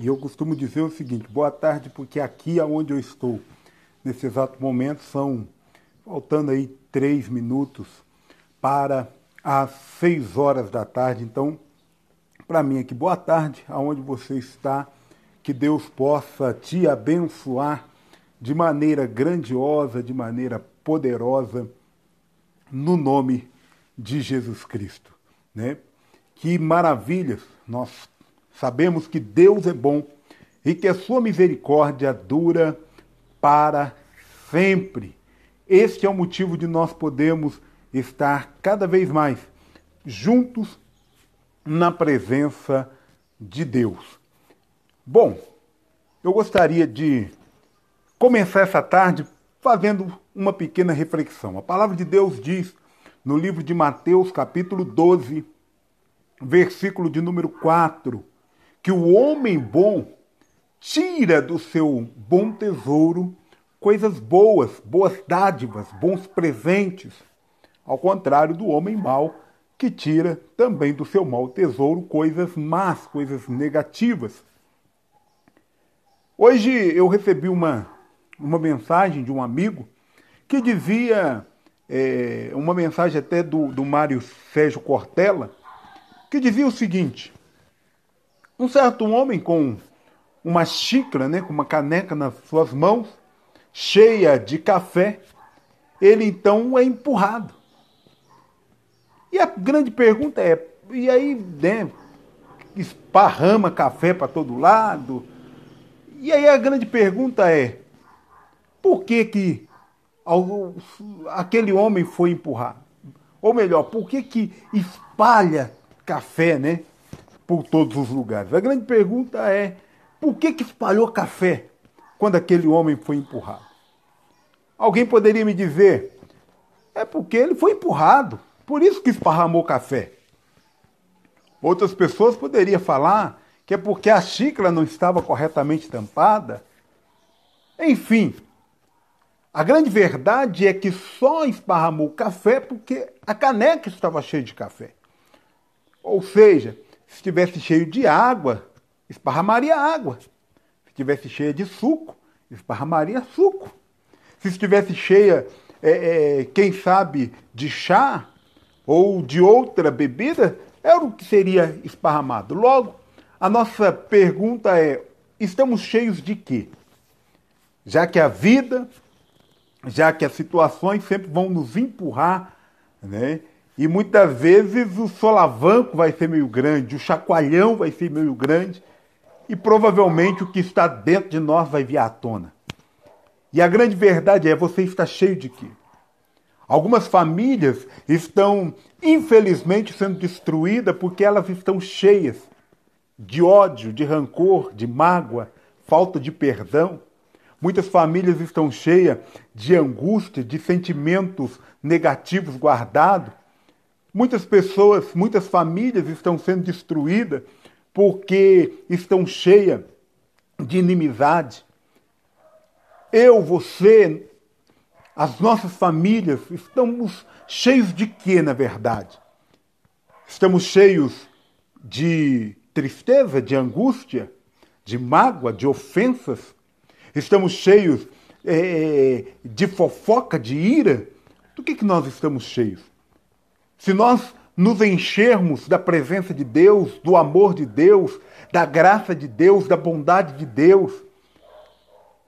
E eu costumo dizer o seguinte: boa tarde, porque aqui aonde eu estou, nesse exato momento, são faltando aí três minutos para as seis horas da tarde. Então, para mim aqui, boa tarde, aonde você está, que Deus possa te abençoar de maneira grandiosa, de maneira poderosa, no nome de Jesus Cristo. Né? Que maravilhas! Nós sabemos que Deus é bom e que a sua misericórdia dura para sempre. Este é o motivo de nós podermos estar cada vez mais juntos na presença de Deus. Bom, eu gostaria de começar essa tarde fazendo uma pequena reflexão. A palavra de Deus diz no livro de Mateus, capítulo 12, versículo de número 4, que o homem bom tira do seu bom tesouro coisas boas, boas dádivas, bons presentes, ao contrário do homem mau, que tira também do seu mau tesouro coisas más, coisas negativas. Hoje eu recebi uma, uma mensagem de um amigo que dizia, é, uma mensagem até do, do Mário Sérgio Cortella, que dizia o seguinte: um certo homem com uma xícara, né, com uma caneca nas suas mãos, cheia de café, ele então é empurrado. E a grande pergunta é: e aí, né, esparrama café para todo lado? E aí a grande pergunta é: por que que aquele homem foi empurrado? Ou melhor, por que que espalha café, né? Por todos os lugares. A grande pergunta é: por que, que espalhou café quando aquele homem foi empurrado? Alguém poderia me dizer: é porque ele foi empurrado, por isso que esparramou café. Outras pessoas poderiam falar que é porque a xícara não estava corretamente tampada. Enfim, a grande verdade é que só esparramou café porque a caneca estava cheia de café. Ou seja, se estivesse cheio de água, esparramaria água. Se estivesse cheia de suco, esparramaria suco. Se estivesse cheia, é, é, quem sabe, de chá ou de outra bebida, era o que seria esparramado. Logo, a nossa pergunta é: estamos cheios de quê? Já que a vida, já que as situações sempre vão nos empurrar, né? E muitas vezes o solavanco vai ser meio grande, o chacoalhão vai ser meio grande, e provavelmente o que está dentro de nós vai vir à tona. E a grande verdade é: você está cheio de quê? Algumas famílias estão, infelizmente, sendo destruídas porque elas estão cheias de ódio, de rancor, de mágoa, falta de perdão. Muitas famílias estão cheias de angústia, de sentimentos negativos guardados Muitas pessoas, muitas famílias estão sendo destruídas porque estão cheias de inimizade. Eu, você, as nossas famílias, estamos cheios de quê, na verdade? Estamos cheios de tristeza, de angústia, de mágoa, de ofensas. Estamos cheios é, de fofoca, de ira. Do que, que nós estamos cheios? Se nós nos enchermos da presença de Deus, do amor de Deus, da graça de Deus, da bondade de Deus,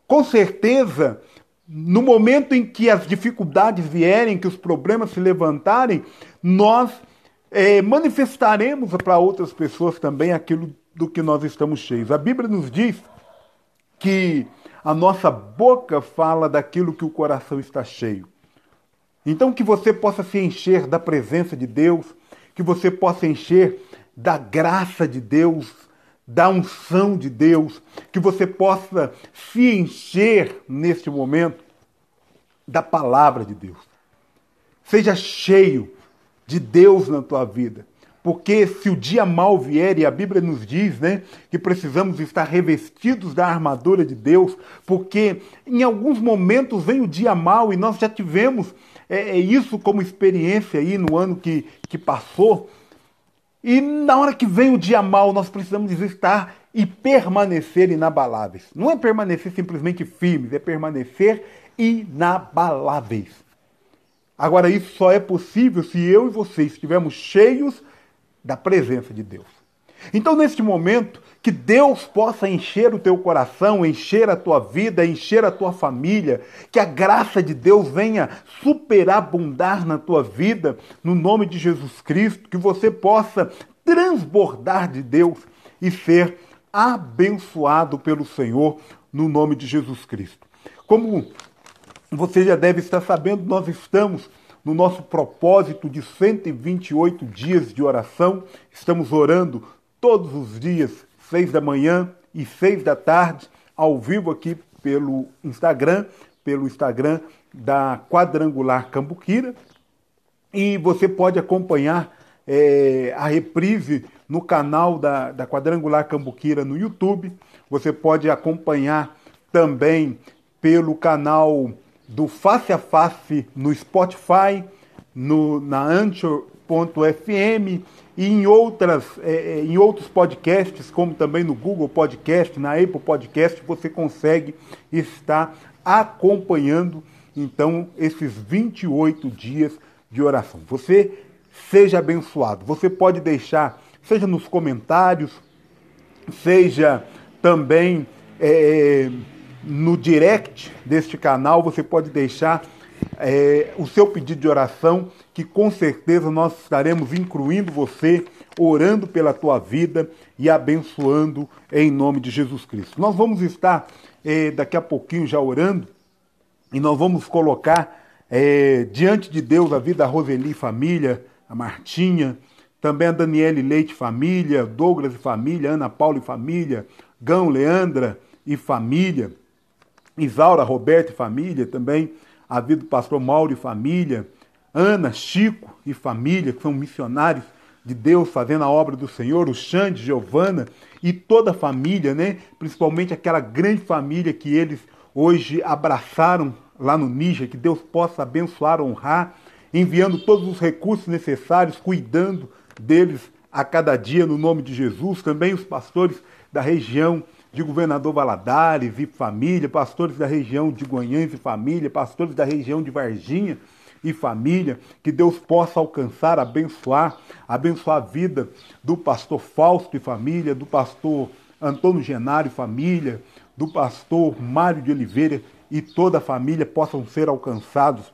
com certeza, no momento em que as dificuldades vierem, que os problemas se levantarem, nós é, manifestaremos para outras pessoas também aquilo do que nós estamos cheios. A Bíblia nos diz que a nossa boca fala daquilo que o coração está cheio. Então, que você possa se encher da presença de Deus, que você possa encher da graça de Deus, da unção de Deus, que você possa se encher neste momento da palavra de Deus. Seja cheio de Deus na tua vida. Porque se o dia mal vier, e a Bíblia nos diz né, que precisamos estar revestidos da armadura de Deus, porque em alguns momentos vem o dia mal e nós já tivemos é, é isso como experiência aí no ano que, que passou. E na hora que vem o dia mal, nós precisamos estar e permanecer inabaláveis. Não é permanecer simplesmente firmes, é permanecer inabaláveis. Agora, isso só é possível se eu e você estivermos cheios da presença de Deus. Então, neste momento, que Deus possa encher o teu coração, encher a tua vida, encher a tua família, que a graça de Deus venha superabundar na tua vida, no nome de Jesus Cristo, que você possa transbordar de Deus e ser abençoado pelo Senhor, no nome de Jesus Cristo. Como você já deve estar sabendo, nós estamos no nosso propósito de 128 dias de oração, estamos orando todos os dias, seis da manhã e seis da tarde, ao vivo aqui pelo Instagram, pelo Instagram da Quadrangular Cambuquira. E você pode acompanhar é, a reprise no canal da, da Quadrangular Cambuquira no YouTube. Você pode acompanhar também pelo canal do Face a Face no Spotify, no, na Anchor.fm e em, outras, é, é, em outros podcasts, como também no Google Podcast, na Apple Podcast, você consegue estar acompanhando então esses 28 dias de oração. Você seja abençoado. Você pode deixar, seja nos comentários, seja também é, no direct deste canal, você pode deixar é, o seu pedido de oração, que com certeza nós estaremos incluindo você, orando pela tua vida e abençoando em nome de Jesus Cristo. Nós vamos estar é, daqui a pouquinho já orando e nós vamos colocar é, diante de Deus a vida da Roseli família, a Martinha, também a Daniele Leite família, Douglas e família, Ana Paula e família, Gão, Leandra e família, Isaura, Roberto e família, também a vida do pastor Mauro e família, Ana, Chico e família, que são missionários de Deus fazendo a obra do Senhor, o Xande, Giovana e toda a família, né? Principalmente aquela grande família que eles hoje abraçaram lá no Níger, que Deus possa abençoar, honrar, enviando todos os recursos necessários, cuidando deles a cada dia no nome de Jesus. Também os pastores da região de Governador Valadares e família, pastores da região de Goiânia e família, pastores da região de Varginha e família, que Deus possa alcançar, abençoar, abençoar a vida do pastor Fausto e família, do pastor Antônio Genário e família, do pastor Mário de Oliveira e toda a família possam ser alcançados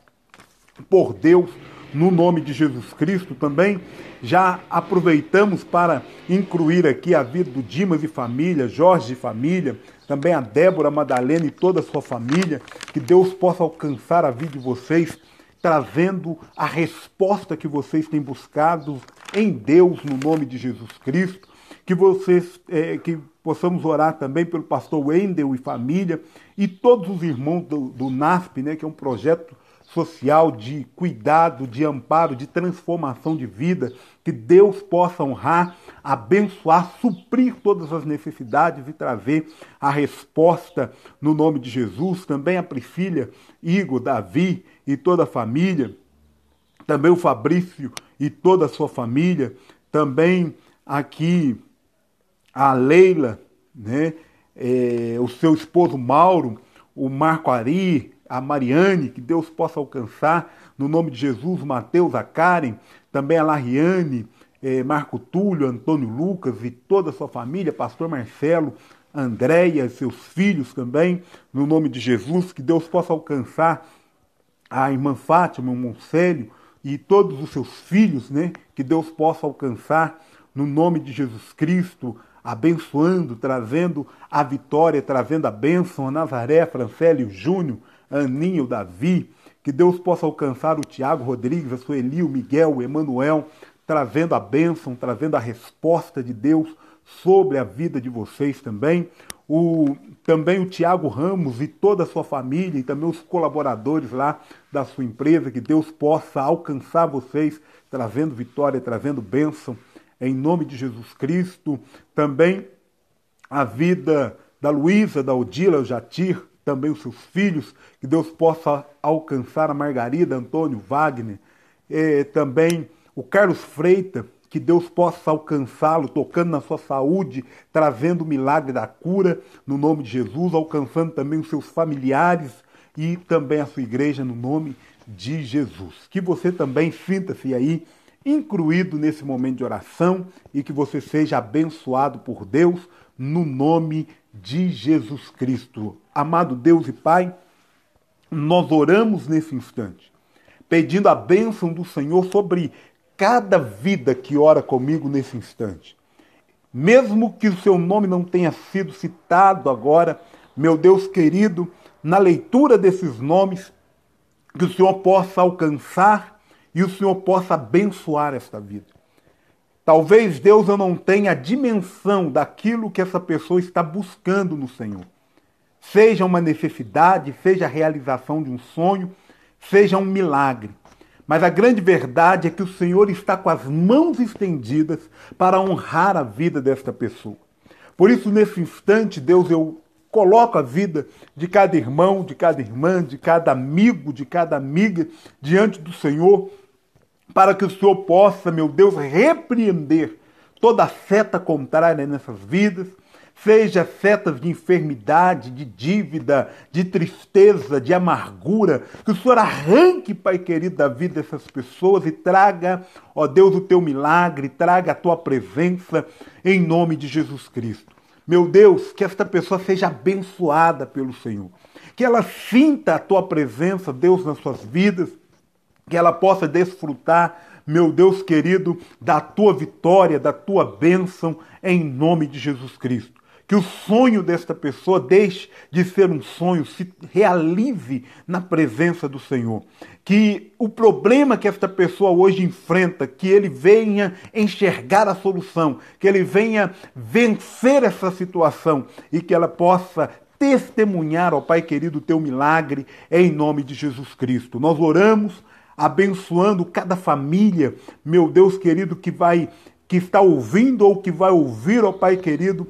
por Deus no nome de Jesus Cristo também. Já aproveitamos para incluir aqui a vida do Dimas e família, Jorge e família, também a Débora Madalena e toda a sua família. Que Deus possa alcançar a vida de vocês, trazendo a resposta que vocês têm buscado em Deus, no nome de Jesus Cristo. Que vocês, é, que possamos orar também pelo pastor Wendel e família e todos os irmãos do, do NASP, né, que é um projeto social, de cuidado, de amparo, de transformação de vida, que Deus possa honrar, abençoar, suprir todas as necessidades e trazer a resposta no nome de Jesus. Também a Priscila, Igor, Davi e toda a família, também o Fabrício e toda a sua família, também aqui a Leila, né? É, o seu esposo Mauro, o Marco Ari, a Mariane, que Deus possa alcançar, no nome de Jesus, Mateus, a Karen, também a Lariane, eh, Marco Túlio, Antônio Lucas e toda a sua família, Pastor Marcelo, Andréia, seus filhos também, no nome de Jesus, que Deus possa alcançar a irmã Fátima, o Moncélio e todos os seus filhos, né? Que Deus possa alcançar no nome de Jesus Cristo, abençoando, trazendo a vitória, trazendo a bênção a Nazaré, Francélio Júnior, Aninho, Davi, que Deus possa alcançar o Tiago Rodrigues, a Sueli, o Miguel, o Emanuel, trazendo a bênção, trazendo a resposta de Deus sobre a vida de vocês também. O, também o Tiago Ramos e toda a sua família e também os colaboradores lá da sua empresa, que Deus possa alcançar vocês, trazendo vitória, trazendo bênção, em nome de Jesus Cristo. Também a vida da Luísa, da Odila, Jatir, também os seus filhos, que Deus possa alcançar a Margarida, Antônio, Wagner, também o Carlos Freita, que Deus possa alcançá-lo, tocando na sua saúde, trazendo o milagre da cura, no nome de Jesus, alcançando também os seus familiares e também a sua igreja, no nome de Jesus. Que você também sinta-se aí incluído nesse momento de oração e que você seja abençoado por Deus, no nome de Jesus Cristo. Amado Deus e Pai, nós oramos nesse instante, pedindo a bênção do Senhor sobre cada vida que ora comigo nesse instante. Mesmo que o seu nome não tenha sido citado agora, meu Deus querido, na leitura desses nomes, que o Senhor possa alcançar e o Senhor possa abençoar esta vida. Talvez Deus eu não tenha a dimensão daquilo que essa pessoa está buscando no Senhor. Seja uma necessidade, seja a realização de um sonho, seja um milagre. Mas a grande verdade é que o Senhor está com as mãos estendidas para honrar a vida desta pessoa. Por isso, nesse instante, Deus, eu coloco a vida de cada irmão, de cada irmã, de cada amigo, de cada amiga diante do Senhor, para que o Senhor possa, meu Deus, repreender toda seta contrária nessas vidas, seja setas de enfermidade, de dívida, de tristeza, de amargura, que o Senhor arranque, Pai querido, da vida dessas pessoas e traga, ó Deus, o teu milagre, traga a tua presença em nome de Jesus Cristo. Meu Deus, que esta pessoa seja abençoada pelo Senhor, que ela sinta a tua presença, Deus, nas suas vidas, que ela possa desfrutar meu Deus querido, da tua vitória, da tua bênção, em nome de Jesus Cristo. Que o sonho desta pessoa deixe de ser um sonho, se realize na presença do Senhor. Que o problema que esta pessoa hoje enfrenta, que ele venha enxergar a solução, que ele venha vencer essa situação e que ela possa testemunhar, ó Pai querido, o teu milagre em nome de Jesus Cristo. Nós oramos abençoando cada família, meu Deus querido, que vai que está ouvindo ou que vai ouvir, ó Pai querido,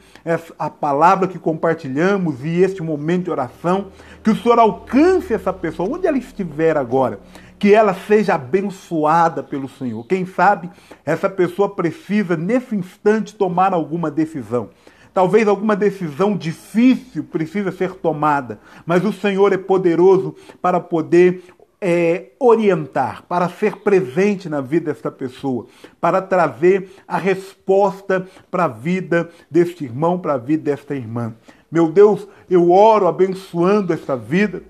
a palavra que compartilhamos e este momento de oração, que o Senhor alcance essa pessoa, onde ela estiver agora, que ela seja abençoada pelo Senhor. Quem sabe essa pessoa precisa, nesse instante, tomar alguma decisão. Talvez alguma decisão difícil precisa ser tomada, mas o Senhor é poderoso para poder é, orientar, para ser presente na vida desta pessoa, para trazer a resposta para a vida deste irmão, para a vida desta irmã. Meu Deus, eu oro abençoando esta vida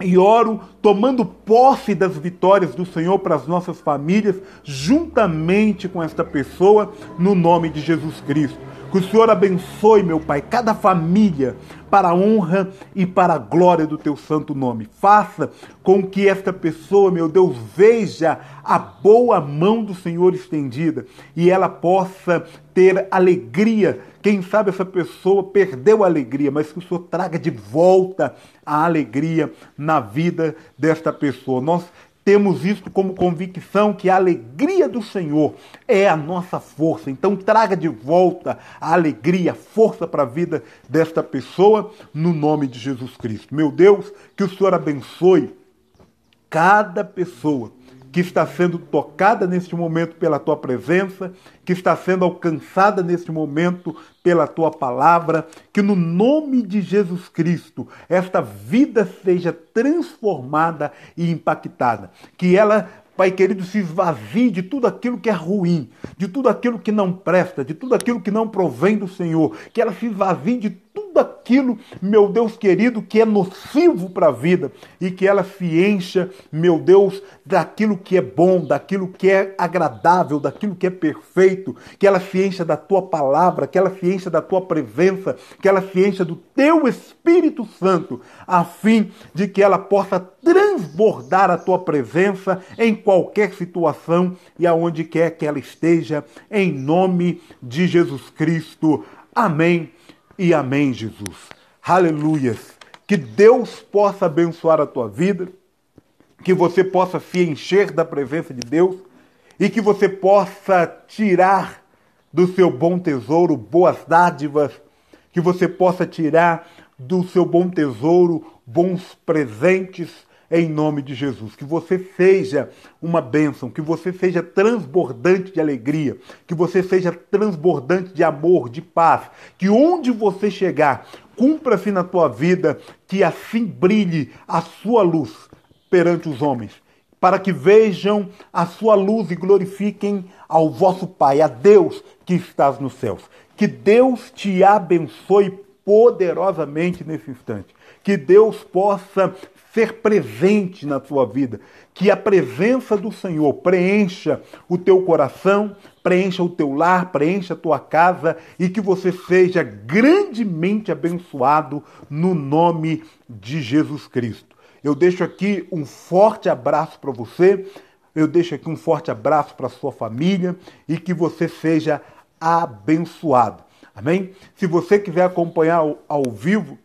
e oro tomando posse das vitórias do Senhor para as nossas famílias, juntamente com esta pessoa, no nome de Jesus Cristo. Que o Senhor abençoe, meu Pai, cada família para a honra e para a glória do teu santo nome. Faça com que esta pessoa, meu Deus, veja a boa mão do Senhor estendida e ela possa ter alegria. Quem sabe essa pessoa perdeu a alegria, mas que o Senhor traga de volta a alegria na vida desta pessoa. Nós temos isto como convicção que a alegria do Senhor é a nossa força. Então traga de volta a alegria, a força para a vida desta pessoa, no nome de Jesus Cristo. Meu Deus, que o Senhor abençoe cada pessoa que está sendo tocada neste momento pela tua presença, que está sendo alcançada neste momento pela tua palavra, que no nome de Jesus Cristo esta vida seja transformada e impactada, que ela Pai querido, se esvazie de tudo aquilo que é ruim, de tudo aquilo que não presta, de tudo aquilo que não provém do Senhor, que ela se esvazie de tudo aquilo, meu Deus querido, que é nocivo para a vida e que ela se encha, meu Deus, daquilo que é bom, daquilo que é agradável, daquilo que é perfeito, que ela se encha da tua palavra, que ela se encha da tua presença, que ela se encha do teu Espírito Santo, a fim de que ela possa transbordar a tua presença em qualquer situação e aonde quer que ela esteja, em nome de Jesus Cristo. Amém e amém, Jesus. Aleluias. Que Deus possa abençoar a tua vida, que você possa se encher da presença de Deus e que você possa tirar do seu bom tesouro boas dádivas, que você possa tirar do seu bom tesouro bons presentes em nome de Jesus. Que você seja uma bênção, que você seja transbordante de alegria, que você seja transbordante de amor, de paz, que onde você chegar, cumpra-se na tua vida, que assim brilhe a sua luz perante os homens, para que vejam a sua luz e glorifiquem ao vosso Pai, a Deus que estás nos céus. Que Deus te abençoe poderosamente nesse instante. Que Deus possa ser presente na tua vida, que a presença do Senhor preencha o teu coração, preencha o teu lar, preencha a tua casa e que você seja grandemente abençoado no nome de Jesus Cristo. Eu deixo aqui um forte abraço para você, eu deixo aqui um forte abraço para sua família e que você seja abençoado. Amém? Se você quiser acompanhar ao, ao vivo,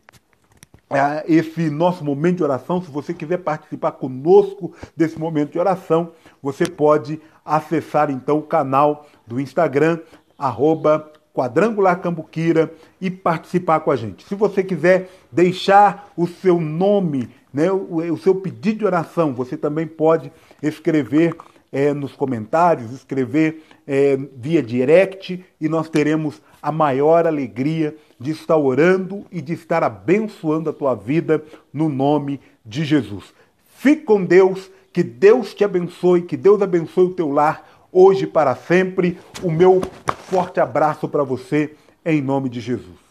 esse nosso momento de oração. Se você quiser participar conosco desse momento de oração, você pode acessar então o canal do Instagram, arroba Quadrangular Cambuquira e participar com a gente. Se você quiser deixar o seu nome, né, o, o seu pedido de oração, você também pode escrever é, nos comentários, escrever é, via direct e nós teremos a maior alegria de estar orando e de estar abençoando a tua vida no nome de Jesus. Fique com Deus, que Deus te abençoe, que Deus abençoe o teu lar hoje para sempre. O meu forte abraço para você em nome de Jesus.